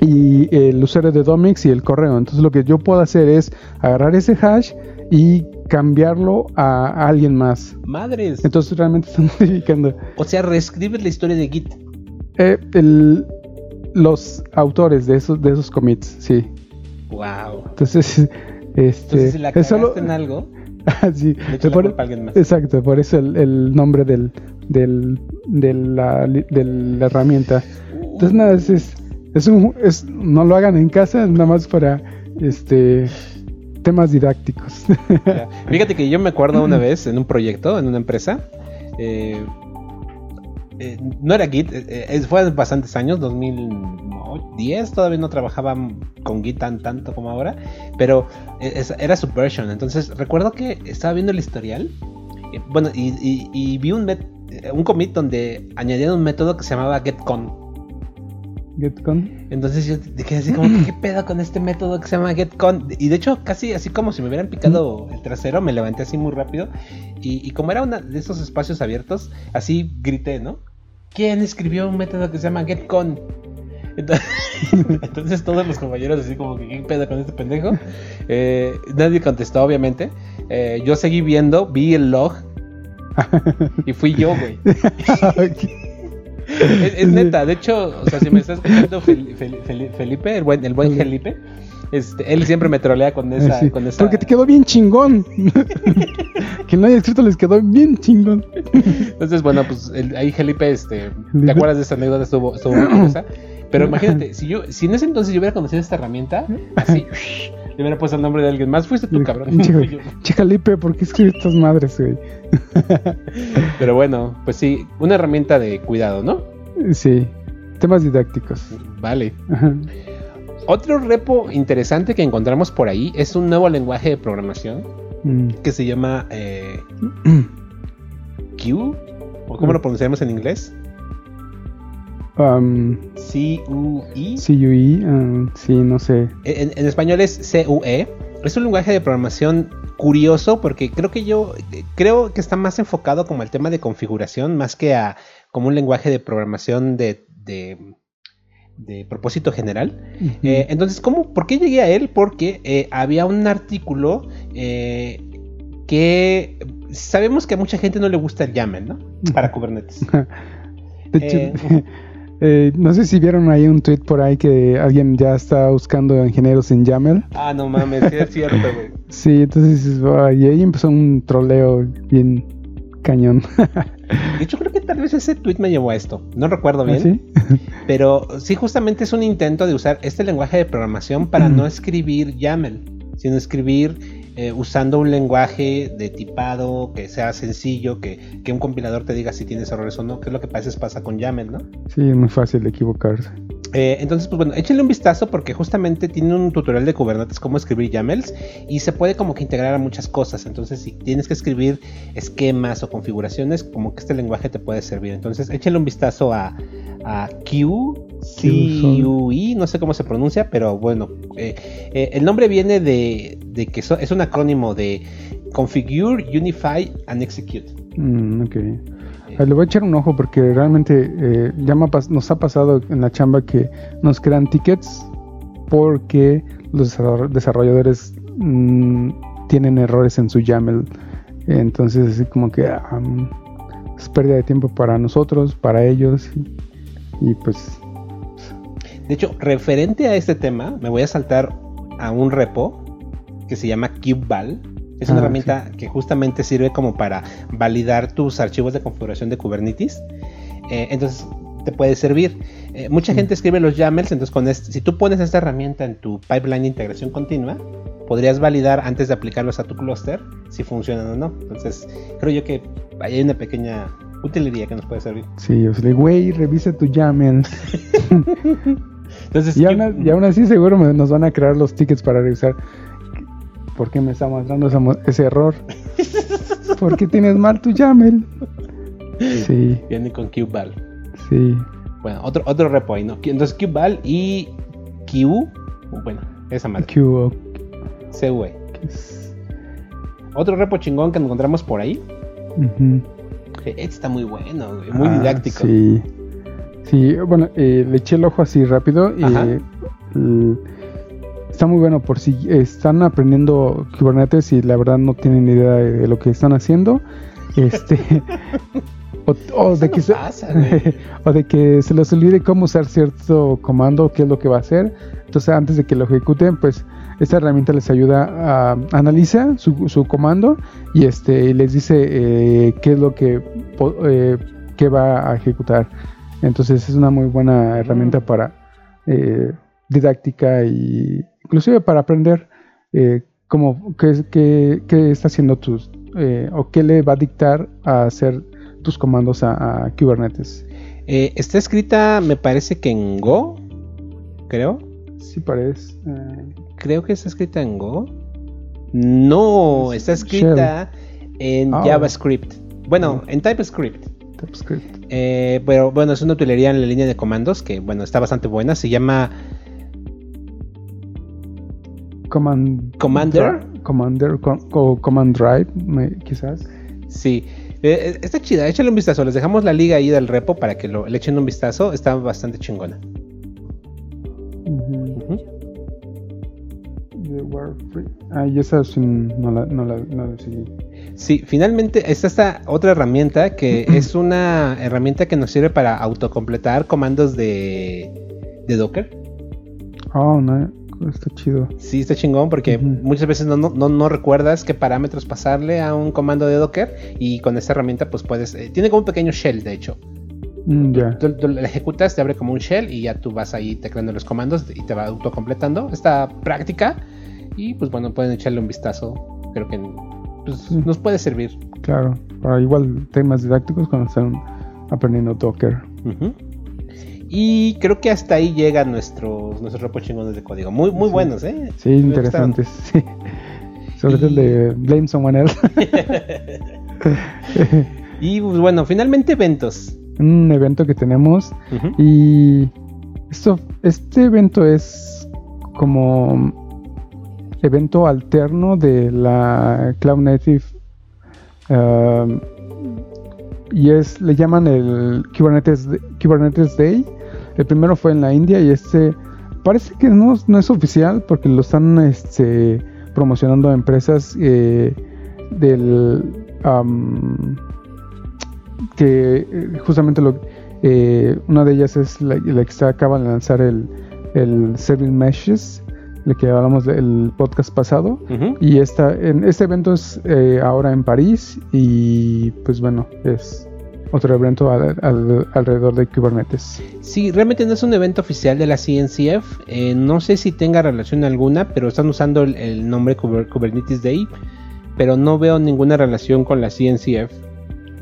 y el usuario de Domex y el correo. Entonces lo que yo puedo hacer es agarrar ese hash y cambiarlo a, alguien más. Madres. Entonces realmente están modificando. O sea, reescribes la historia de Git. Eh, el- los autores de esos, de esos commits, sí. Wow. Entonces, este. Entonces, si la es solo- en algo, Ah, sí, por- más. Exacto, por eso el, el nombre del, del, de, la, de la herramienta. Entonces, nada, es, es, un, es, no lo hagan en casa, es nada más para este temas didácticos. Ya. Fíjate que yo me acuerdo una vez en un proyecto, en una empresa. eh, eh, no era Git, eh, fue hace bastantes años, 2010, todavía no trabajaba con Git tan tanto como ahora, pero era Subversion. Entonces recuerdo que estaba viendo el historial, bueno, y, y- y vi un, un commit donde añadían un método que se llamaba getCon. GetCon. Entonces yo dije así como, ¿qué pedo con este método que se llama getCon? Y de hecho, casi así como si me hubieran picado el trasero, me levanté así muy rápido. Y, y como era uno de esos espacios abiertos, así grité, ¿no? ¿Quién escribió un método que se llama getCon? Entonces, entonces todos los compañeros así como que, ¿qué pedo con este pendejo? Eh, nadie contestó, obviamente. eh, yo seguí viendo, vi el log y fui yo, güey. Es, es neta, de hecho, o sea, si me estás escuchando Fel- Fel- Fel- Felipe, el buen, el buen Felipe, este, él siempre me trolea con esa, Sí, con esa. Porque te quedó bien chingón. que no haya escrito les quedó bien chingón. Entonces, bueno, pues el- ahí Felipe, este, ¿te acuerdas de esa anécdota? Estuvo, estuvo muy curiosa. Pero imagínate, si yo, si en ese entonces yo hubiera conocido esta herramienta, así, le hubiera puesto el nombre de alguien más, fuiste tú, cabrón. Felipe, ¿por qué escribes estas madres, güey? Pero bueno, pues sí, una herramienta de cuidado, ¿no? Sí, temas didácticos. Vale. Ajá. Otro repo interesante que encontramos por ahí es un nuevo lenguaje de programación Mm. que se llama eh, Q, o cómo lo pronunciamos en inglés, Um, C-U-I. CUI, um, sí, no sé. En, en español es CUE. Es un lenguaje de programación curioso porque creo que yo eh, creo que está más enfocado como al tema de configuración más que a como un lenguaje de programación de, de, de propósito general. Eh, entonces, ¿cómo, ¿por qué llegué a él? Porque eh, había un artículo eh, que sabemos que a mucha gente no le gusta el YAML, ¿no? Para Kubernetes. De hecho, eh, no sé si vieron ahí un tweet por ahí que alguien ya está buscando ingenieros en YAML. Ah, no mames, sí es cierto, güey. Sí, entonces y ahí empezó un troleo bien cañón. De hecho, creo que tal vez ese tweet me llevó a esto. No recuerdo ¿Ah, bien. sí? Pero sí, justamente es un intento de usar este lenguaje de programación para Mm. no escribir YAML, sino escribir eh, usando un lenguaje de tipado que sea sencillo, que, que un compilador te diga si tienes errores o no, que es lo que a veces pasa con YAML, ¿no? Sí, es muy fácil equivocarse. Eh, entonces, pues bueno, échenle un vistazo porque justamente tiene un tutorial de Kubernetes cómo escribir YAMLs y se puede como que integrar a muchas cosas. Entonces, si tienes que escribir esquemas o configuraciones, como que este lenguaje te puede servir. Entonces, échenle un vistazo a, a Q, CUI, no sé cómo se pronuncia, pero bueno, eh, el nombre viene de, de que so- es un acrónimo de Configure, Unify and Execute. Mm, ok. Ah, Le voy a echar un ojo porque realmente eh, ya nos ha pasado en la chamba que nos crean tickets porque los desarroll- desarrolladores mm, tienen errores en su YAML. Entonces, así como que es pérdida de tiempo para nosotros, para ellos. Y, y pues, De hecho, referente a este tema, me voy a saltar a un repo que se llama Kubeval. Es una Ah, herramienta que justamente sirve como para validar tus archivos de configuración de Kubernetes. Eh, entonces, te puede servir. Eh, mucha gente escribe los YAMLs, entonces con este- si tú pones esta herramienta en tu pipeline de integración continua, podrías validar antes de aplicarlos a tu cluster si funcionan o no. Entonces, creo yo que ahí hay una pequeña utilidad que nos puede servir. sí, o sea, güey, revisa tu YAML. Entonces, Y aún, y aún así seguro nos van a crear los tickets para revisar por qué me está mostrando ese error. ¿Por qué tienes mal tu YAML? Sí, viene con Kubeval. sí. Bueno, otro, otro repo ahí, ¿no? Entonces Qval y Q, bueno, esa madre, CUE. que es- Otro repo chingón que encontramos por ahí. Eh, Este está muy bueno, güey, muy Ah, didáctico. Sí, sí bueno, eh, le eché el ojo así rápido y está muy bueno por si están aprendiendo Kubernetes y la verdad no tienen idea de, lo que están haciendo. Este, o, de no que se, pasa, o de que se les olvide cómo usar cierto comando, qué es lo que va a hacer. Entonces, antes de que lo ejecuten, pues esta herramienta les ayuda a analizar su, su comando y este y les dice eh, qué es lo que, eh, que va a ejecutar. Entonces, es una muy buena herramienta para eh, didáctica y inclusive para aprender eh, cómo qué, es- qué- qué está haciendo tus eh, o qué le va a dictar a hacer tus comandos a, a Kubernetes. Eh, está escrita, me parece que en Go, creo. Sí parece. eh, Creo que está escrita en Go. No, está escrita en Ah. JavaScript. Bueno, en TypeScript. TypeScript. Eh, pero bueno, es una utilería en la línea de comandos que, bueno, está bastante buena. Se llama Command, Commander. Commander com- o Command Drive, me- quizás. Sí, eh, eh, está chida, échale un vistazo. Les dejamos la liga ahí del repo para que lo, le echen un vistazo. Está bastante chingona. The Software Free. Ah, y esa no la, no la, no la seguí. Sí, finalmente está esta otra herramienta que es una herramienta que nos sirve para autocompletar comandos de, de Docker. Oh, no, está chido. Sí, está chingón porque muchas veces no, no, no, recuerdas qué parámetros pasarle a un comando de Docker y con esta herramienta pues puedes... Eh, tiene como un pequeño shell, de hecho. Mm, ya. Tú, la ejecutas, te abre como un shell y ya tú vas ahí tecleando los comandos y te va autocompletando. Esta práctica y pues bueno, pueden echarle un vistazo. Creo que pues, nos puede servir. Claro, para igual temas didácticos cuando están aprendiendo Docker. Y creo que hasta ahí llegan nuestros, nuestros repos chingones de código. Muy, muy buenos, ¿eh? Sí, interesantes. Sobre todo el de Blame Someone Else. y pues bueno, finalmente eventos. Un evento que tenemos. Y esto, este evento es como evento alterno de la Cloud Native. Um, y es, le llaman el Kubernetes, Kubernetes Day el primero fue en la India y este parece que no, es oficial porque lo están este, promocionando a empresas eh, del que eh, justamente lo, eh, una de ellas es la, que se acaba de lanzar el, el Service Meshes de que hablamos del podcast pasado. Y esta, en, este evento es ahora en París y pues bueno es otro evento alrededor de Kubernetes. Sí, realmente no es un evento oficial de la CNCF. Eh, no sé si tenga relación alguna, pero están usando el, nombre Kubernetes Day. Pero no veo ninguna relación con la CNCF.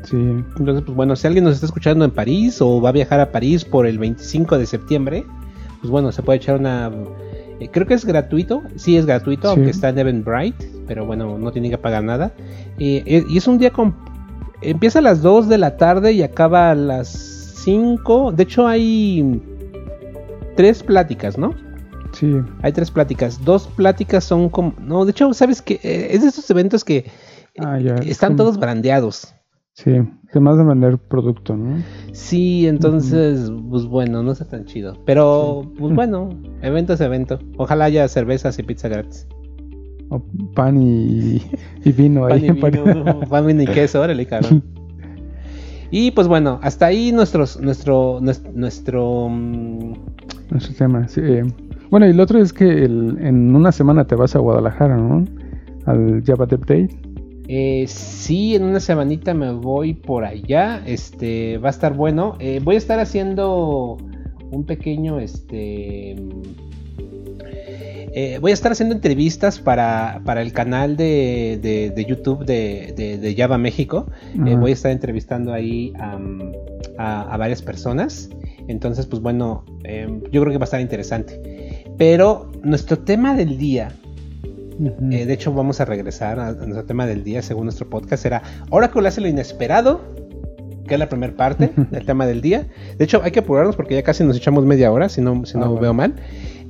Sí. Entonces, pues bueno, si alguien nos está escuchando en París o va a viajar a París por el 25 de septiembre, pues bueno, se puede echar una. Eh, creo que es gratuito, sí es gratuito, aunque está en Eventbrite, pero bueno, no tiene que pagar nada. Eh, y es un día con Empieza a las 2 de la tarde y acaba a las 5. De hecho, hay tres pláticas, ¿no? Sí. Hay tres pláticas. Dos pláticas son como. No, de hecho, ¿sabes que eh, Es de esos eventos que ah, están todos brandeados. Sí, además de vender producto, ¿no? Sí, entonces, pues bueno, no está tan chido. Pero, pues bueno, evento es evento. Ojalá haya cervezas y pizza gratis pan y, vino pan ahí. Y vino, pan y queso, órale, cabrón. Y pues bueno, hasta ahí nuestros, nuestro, nuestro, mm, nuestro, tema. Eh, bueno, y lo otro es que en una semana te vas a Guadalajara, ¿no? Al Java Dev Day. Eh, sí, en una semanita me voy por allá. Este va a estar bueno. Eh, voy a estar haciendo un pequeño, este, eh, voy a estar haciendo entrevistas para, el canal de, YouTube de, Java México. Eh, voy a estar entrevistando ahí a, varias personas. Entonces, pues bueno, em, yo creo que va a estar interesante. Pero nuestro tema del día, eh, de hecho vamos a regresar a, nuestro tema del día según nuestro podcast, será Oracle hace lo inesperado que es la primera parte del tema del día. De hecho, hay que apurarnos porque ya casi nos echamos media hora, si no, si no ah, veo mal.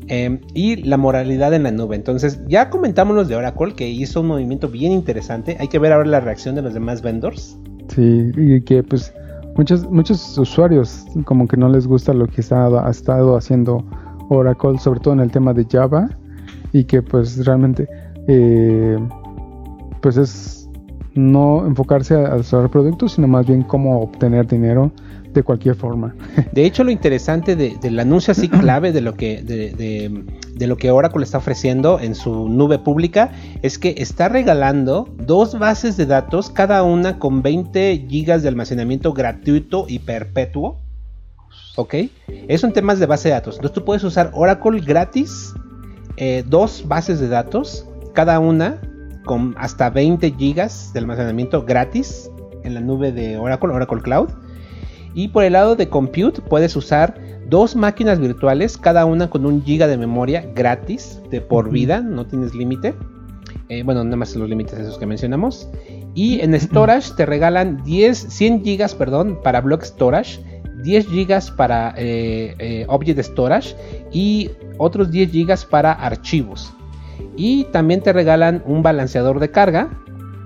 Em, y la moralidad en la nube. Entonces, ya comentamos de Oracle que hizo un movimiento bien interesante. Hay que ver ahora la reacción de los demás vendors. Sí, y que pues muchos, muchos usuarios como que no les gusta lo que está, ha estado haciendo Oracle, sobre todo en el tema de Java, y que pues realmente eh, pues es no enfocarse a, a productos, sino más bien cómo obtener dinero de cualquier forma. De hecho, lo interesante del anuncio así clave de lo que de, lo que Oracle está ofreciendo en su nube pública es que está regalando dos bases de datos, cada una con 20 gigas de almacenamiento gratuito y perpetuo. ¿Ok? Es un tema de base de datos. Entonces tú puedes usar Oracle gratis, eh, dos bases de datos, cada una con hasta 20 gigas de almacenamiento gratis en la nube de Oracle, Oracle Cloud. Y por el lado de compute puedes usar dos máquinas virtuales, cada una con un giga de memoria gratis de por vida, no tienes límite. Eh, bueno, nada más los límites esos que mencionamos. Y en storage te regalan 10, 100 gigas, perdón, para block storage, 10 gigas para eh, eh, object storage y otros 10 gigas para archivos. Y también te regalan un balanceador de carga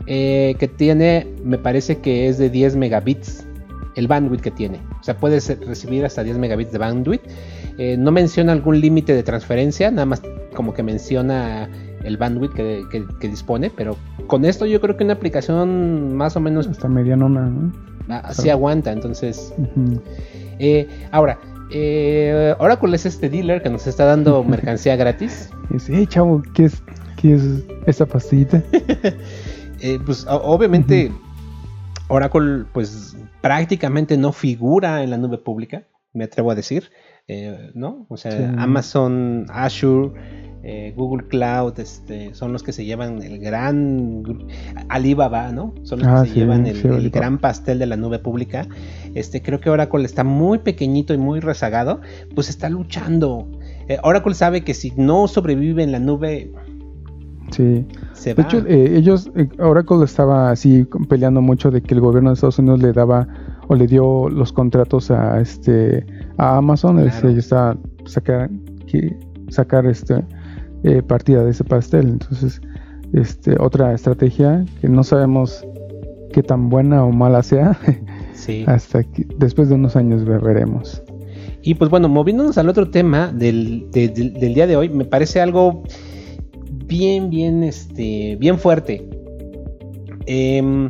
que tiene, me parece que es de 10 megabits el bandwidth que tiene. O sea, puedes recibir hasta 10 megabits de bandwidth. Eh, no menciona algún límite de transferencia, nada más como que menciona el bandwidth que, dispone, pero con esto yo creo que una aplicación más o menos... Hasta medianona, ¿no? Así ah, aguanta, entonces... Eh, ahora, eh, Oracle es este dealer que nos está dando mercancía gratis. Sí, chavo, ¿qué es, qué es esa pastillita? Eh, pues obviamente Oracle pues prácticamente no figura en la nube pública, me atrevo a decir, eh, ¿no? O sea, Amazon, Azure, eh, Google Cloud, este, son los que se llevan el gran Alibaba, ¿no? Son los que ah, se llevan el, gran pastel de la nube pública. Este, creo que Oracle está muy pequeñito y muy rezagado, pues está luchando. Eh, Oracle sabe que si no sobrevive en la nube, Sí. de hecho, eh, ellos, Oracle estaba así peleando mucho de que el gobierno de Estados Unidos le daba o le dio los contratos a este a Amazon. Este, ellos estaba sacar, sacar este eh, partida de ese pastel. Entonces, este, otra estrategia que no sabemos qué tan buena o mala sea. Hasta que después de unos años veremos. Y pues bueno, moviéndonos al otro tema del, del día de hoy, me parece algo bien, bien, este, bien fuerte. Eh,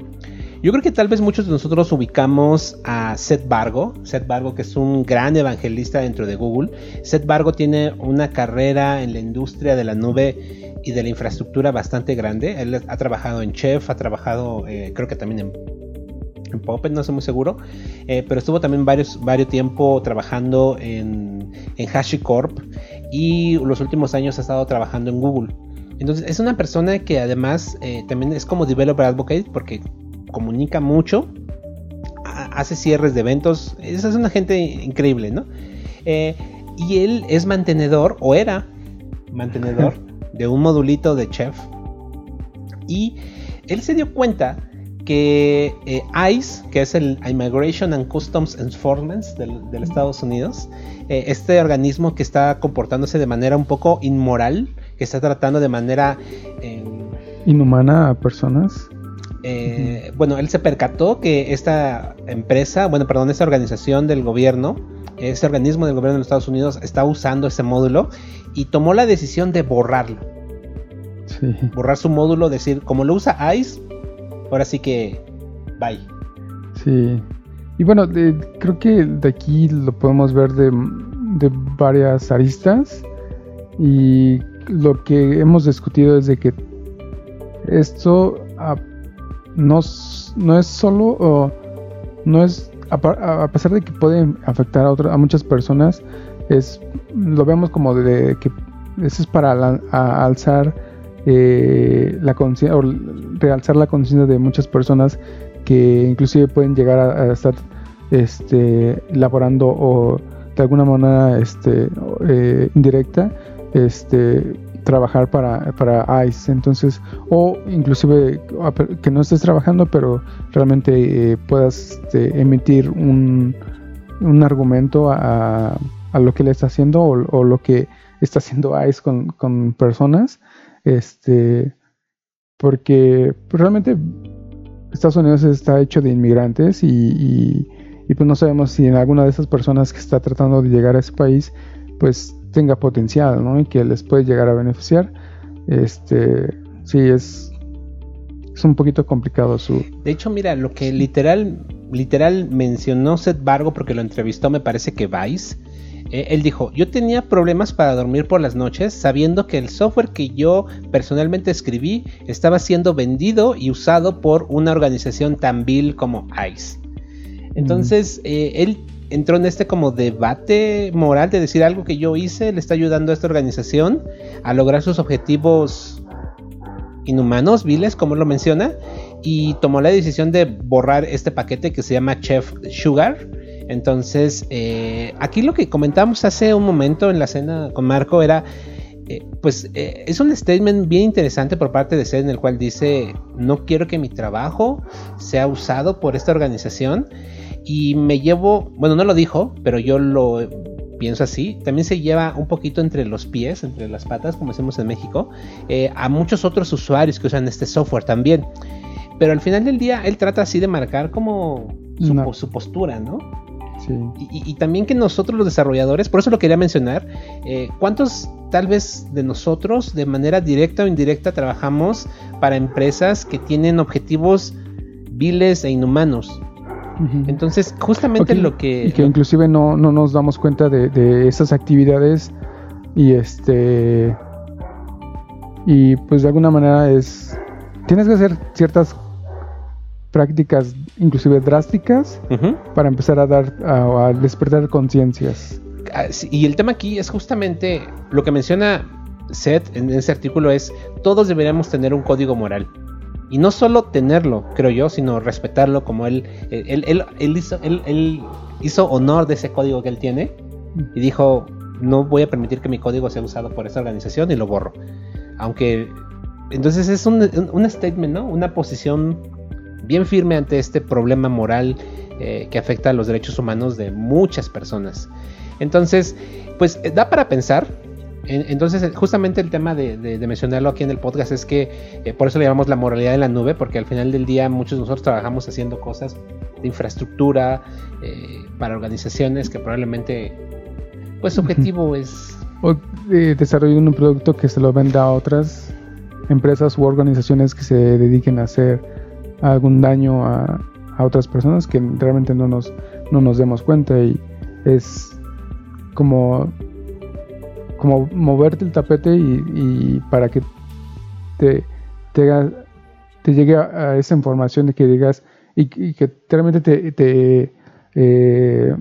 yo creo que tal vez muchos de nosotros ubicamos a Seth Bargo, Seth Bargo que es un gran evangelista dentro de Google. Seth Bargo tiene una carrera en la industria de la nube y de la infraestructura bastante grande. Él ha trabajado en Chef, ha trabajado eh, creo que también en, en no estoy muy seguro, eh, pero estuvo también varios, varios tiempo trabajando en, en HashiCorp y los últimos años ha estado trabajando en Google. Entonces es una persona que además eh, también es como developer advocate porque comunica mucho, hace cierres de eventos, esa es una gente increíble, ¿no? Eh, y él es mantenedor, o era mantenedor, de un modulito de Chef. Y él se dio cuenta que eh, ICE, que es el Immigration and Customs Enforcement del, del Estados Unidos, eh, este organismo que está comportándose de manera un poco inmoral, que está tratando de manera... Inhumana a personas. Eh, bueno, él se percató que esta empresa, bueno, perdón, esta organización del gobierno, este organismo del gobierno de los Estados Unidos está usando ese módulo y tomó la decisión de borrarlo. Borrar su módulo, decir, como lo usa ICE, ahora sí que bye. Sí. Y bueno, creo que de aquí lo podemos ver de, de varias aristas. Y lo que hemos discutido es de que esto no, no es solo, no es, a, pesar de que puede afectar a, a muchas personas, es, lo vemos como de que eso es para alzar eh, la conciencia, o realzar la conciencia de muchas personas que inclusive pueden llegar a, estar este, laborando o de alguna manera este, eh, indirecta este, trabajar para, para ICE. Entonces, o inclusive que no estés trabajando, pero realmente eh, puedas este, emitir un, un argumento a, a, lo que le está haciendo o, lo que está haciendo ICE con, con personas. Este, porque realmente Estados Unidos está hecho de inmigrantes y, y, y, pues no sabemos si en alguna de esas personas que está tratando de llegar a ese país, pues tenga potencial, ¿no? Y que les puede llegar a beneficiar. Este, sí, es, es un poquito complicado su... De hecho, mira, lo que literal, literal mencionó Seth Vargo porque lo entrevistó, me parece que Vice. Eh, él dijo, yo tenía problemas para dormir por las noches sabiendo que el software que yo personalmente escribí estaba siendo vendido y usado por una organización tan vil como ICE. Entonces, eh, él entró en este como debate moral de decir algo que yo hice le está ayudando a esta organización a lograr sus objetivos inhumanos, viles, como lo menciona, y tomó la decisión de borrar este paquete que se llama Chef Sugar. Entonces, eh, aquí lo que comentamos hace un momento en la cena con Marco era, eh, pues eh, es un statement bien interesante por parte de Seth en el cual dice, no quiero que mi trabajo sea usado por esta organización y me llevo, bueno, no lo dijo, pero yo lo pienso así. También se lleva un poquito entre los pies, entre las patas, como decimos en México, eh, a muchos otros usuarios que usan este software también. Pero al final del día, él trata así de marcar como su, postura, ¿no? Y, también que nosotros los desarrolladores, por eso lo quería mencionar, eh, ¿cuántos tal vez de nosotros de manera directa o indirecta trabajamos para empresas que tienen objetivos viles e inhumanos? Entonces, justamente lo que... Y que inclusive no, no nos damos cuenta de, de esas actividades y este... Y pues de alguna manera es... Tienes que hacer ciertas prácticas inclusive drásticas para empezar a dar a, despertar conciencias. Ah, y el tema aquí es justamente lo que menciona Seth en ese artículo es todos deberíamos tener un código moral. Y no solo tenerlo, creo yo, sino respetarlo como él, él, él, hizo, él, hizo honor de ese código que él tiene y dijo, no voy a permitir que mi código sea usado por esta organización y lo borro. Aunque, entonces es un, un statement, ¿no? Una posición bien firme ante este problema moral eh, que afecta a los derechos humanos de muchas personas. Entonces, pues da para pensar. Entonces, justamente el tema de, mencionarlo aquí en el podcast es que eh, por eso le llamamos la moralidad de la nube, porque al final del día muchos de nosotros trabajamos haciendo cosas de infraestructura para organizaciones que probablemente, pues su objetivo es... O desarrollar un producto que se lo venda a otras empresas u organizaciones que se dediquen a hacer algún daño a, otras personas que realmente no nos, no nos demos cuenta y es como, como moverte el tapete y, para que te, te, llegue a, esa información de que digas y, que realmente te, te, eh,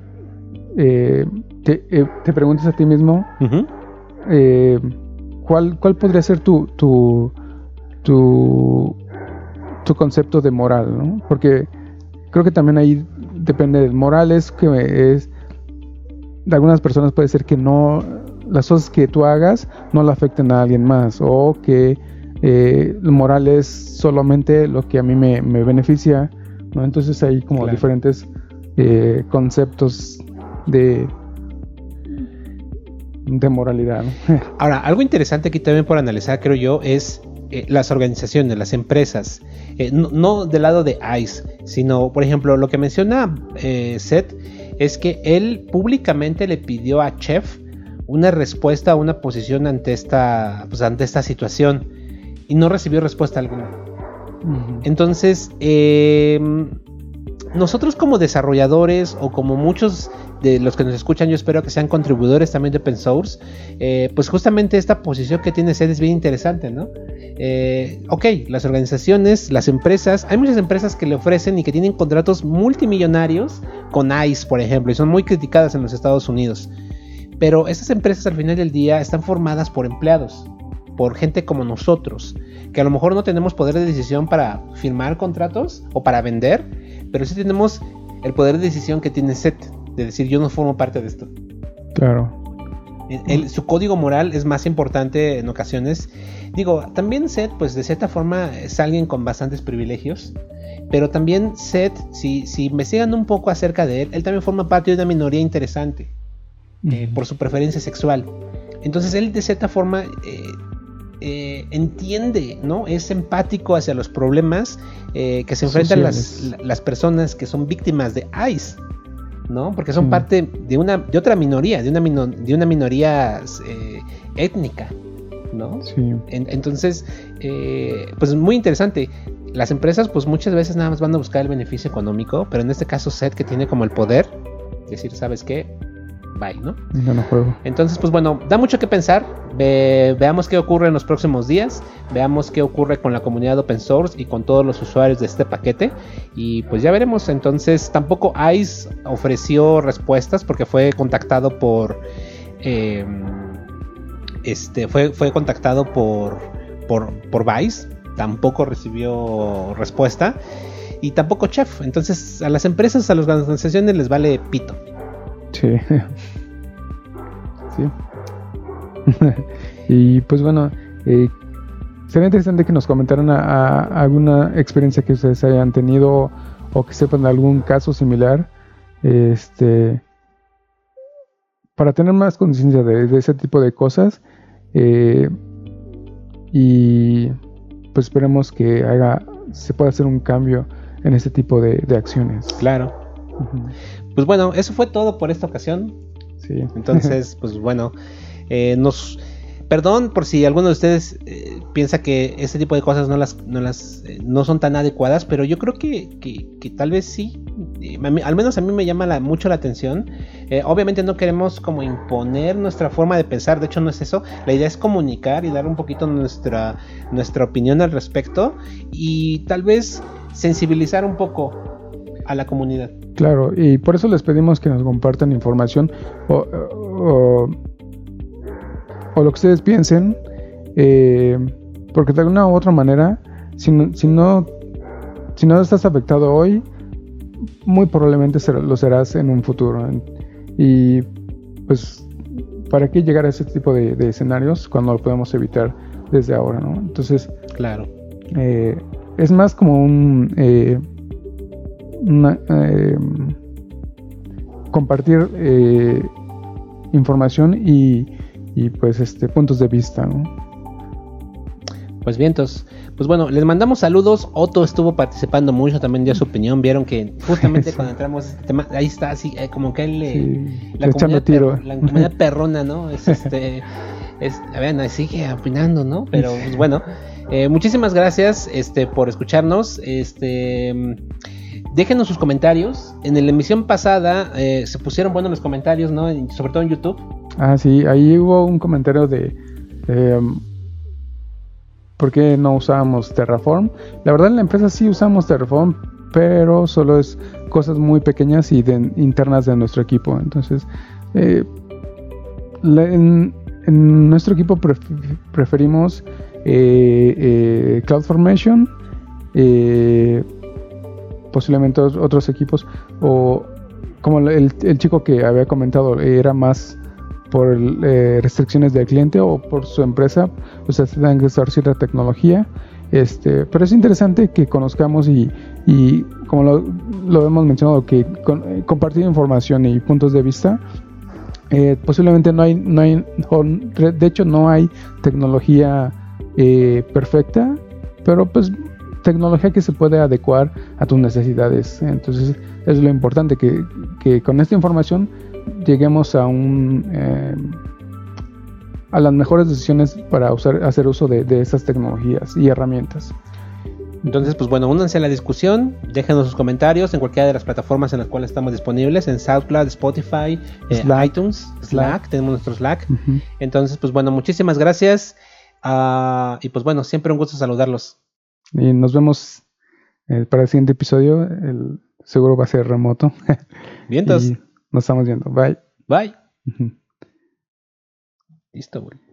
eh, eh, te, preguntes a ti mismo ¿cuál, cuál podría ser tu, tu, tu tu concepto de moral, ¿no? Porque creo que también ahí depende del moral, es que es de algunas personas puede ser que no las cosas que tú hagas no le afecten a alguien más o que eh, el moral es solamente lo que a mí me, beneficia, ¿no? Entonces hay como diferentes eh, conceptos de de moralidad. Ahora, algo interesante aquí también por analizar, creo yo, es eh, las organizaciones, las empresas, eh, no, del lado de ICE, sino, por ejemplo, lo que menciona Seth es que él públicamente le pidió a Chef una respuesta, una posición ante esta, pues, ante esta situación y no recibió respuesta alguna. Entonces, em, nosotros como desarrolladores o como muchos de los que nos escuchan, yo espero que sean contribuidores también de open source, eh, pues justamente esta posición que tiene SED es bien interesante, ¿no? Eh, ok, las organizaciones, las empresas, hay muchas empresas que le ofrecen y que tienen contratos multimillonarios con ICE, por ejemplo, y son muy criticadas en los Estados Unidos. Pero esas empresas al final del día están formadas por empleados, por gente como nosotros, que a lo mejor no tenemos poder de decisión para firmar contratos o para vender, pero sí tenemos el poder de decisión que tiene SET, de decir yo no formo parte de esto. Claro. su código moral es más importante en ocasiones. Digo, también Seth, pues de cierta forma es alguien con bastantes privilegios. Pero también Seth, si, si investigan un poco acerca de él, él también forma parte de una minoría interesante. Eh, por su preferencia sexual. Entonces él de cierta forma eh, eh, entiende, ¿no? Es empático hacia los problemas que se enfrentan las, personas que son víctimas de ICE, ¿no? Porque son parte de una de otra minoría, de una, de una minoría étnica, ¿no? entonces, pues muy interesante. Las empresas, pues muchas veces nada más van a buscar el beneficio económico, pero en este caso, Seth que tiene como el poder, decir, ¿sabes qué? Bye, ¿no? juego. Entonces, pues bueno, da mucho que pensar. veamos qué ocurre en los próximos días. Veamos qué ocurre con la comunidad open source y con todos los usuarios de este paquete. Y pues ya veremos. Entonces, tampoco ICE ofreció respuestas porque fue contactado por. Eh, este fue, fue contactado por, por, por Vice. Tampoco recibió respuesta. Y tampoco Chef. Entonces, a las empresas, a las organizaciones les vale pito. Sí. sí. y pues bueno, eh, sería interesante que nos comentaran alguna experiencia que ustedes hayan tenido o que sepan algún caso similar. Este. Para tener más conciencia de, ese tipo de cosas. Eh, y pues esperemos que haga, se pueda hacer un cambio en este tipo de acciones. Claro. Pues bueno, eso fue todo por esta ocasión. Sí. Entonces, pues bueno, eh, nos perdón por si alguno de ustedes eh, piensa que este tipo de cosas no las no las eh, no son tan adecuadas, pero yo creo que, que, tal vez sí. Eh, al menos a mí me llama mucho la atención. obviamente no queremos como imponer nuestra forma de pensar, de hecho no es eso. La idea es comunicar y dar un poquito nuestra nuestra opinión al respecto y tal vez sensibilizar un poco a la comunidad. Claro, y por eso les pedimos que nos compartan información o o lo que ustedes piensen, eh, porque de alguna u otra manera, si no, si no, si no estás afectado hoy, muy probablemente lo serás en un futuro. Y pues, ¿para qué llegar a ese tipo de, escenarios cuando lo podemos evitar desde ahora? ¿no? Entonces, claro. Eh, es más como un... Eh, compartir información y y pues este puntos de vista. Pues vientos. Pues bueno, les mandamos saludos. Otto estuvo participando mucho, también dio su opinión. Vieron que justamente cuando entramos este tema, ahí está así, eh, como que él sí, la, comunidad la comunidad perrona, ¿no? Es este. Es, a ver, sigue opinando, ¿no? Pero pues bueno, eh, muchísimas gracias este, por escucharnos. Este. Déjenos sus comentarios. En la emisión pasada eh, se pusieron buenos los comentarios, ¿no? Sobre todo en YouTube. Ah, sí, ahí hubo un comentario de... Um, ¿Por qué no usábamos Terraform? La verdad en la empresa sí usamos Terraform, pero solo es cosas muy pequeñas y internas de nuestro equipo. Entonces, eh, en, nuestro equipo preferimos eh, eh, CloudFormation, posiblemente otros equipos, o como el, chico que había comentado, era más por eh, restricciones del cliente o por su empresa, pues se tienen que usar cierta tecnología. Este, pero es interesante que conozcamos y, y como lo, hemos mencionado, que con, compartir información y puntos de vista. Eh, posiblemente no hay, no hay, de hecho no hay tecnología eh, perfecta, pero pues tecnología que se puede adecuar a tus necesidades. Entonces es lo importante que, que con esta información lleguemos a un eh, a las mejores decisiones para usar, hacer uso de, de estas tecnologías y herramientas. Entonces, pues bueno, únanse a la discusión, déjenos sus comentarios en cualquiera de las plataformas en las cuales estamos disponibles, en SoundCloud, Spotify, eh, iTunes, Slack, tenemos nuestro Slack. Entonces, pues bueno, muchísimas gracias. Ah, y pues bueno, siempre un gusto saludarlos. Y nos vemos eh, para el siguiente episodio. El, seguro va a ser remoto. Vientos. Nos estamos viendo. Bye. Bye. Listo, güey.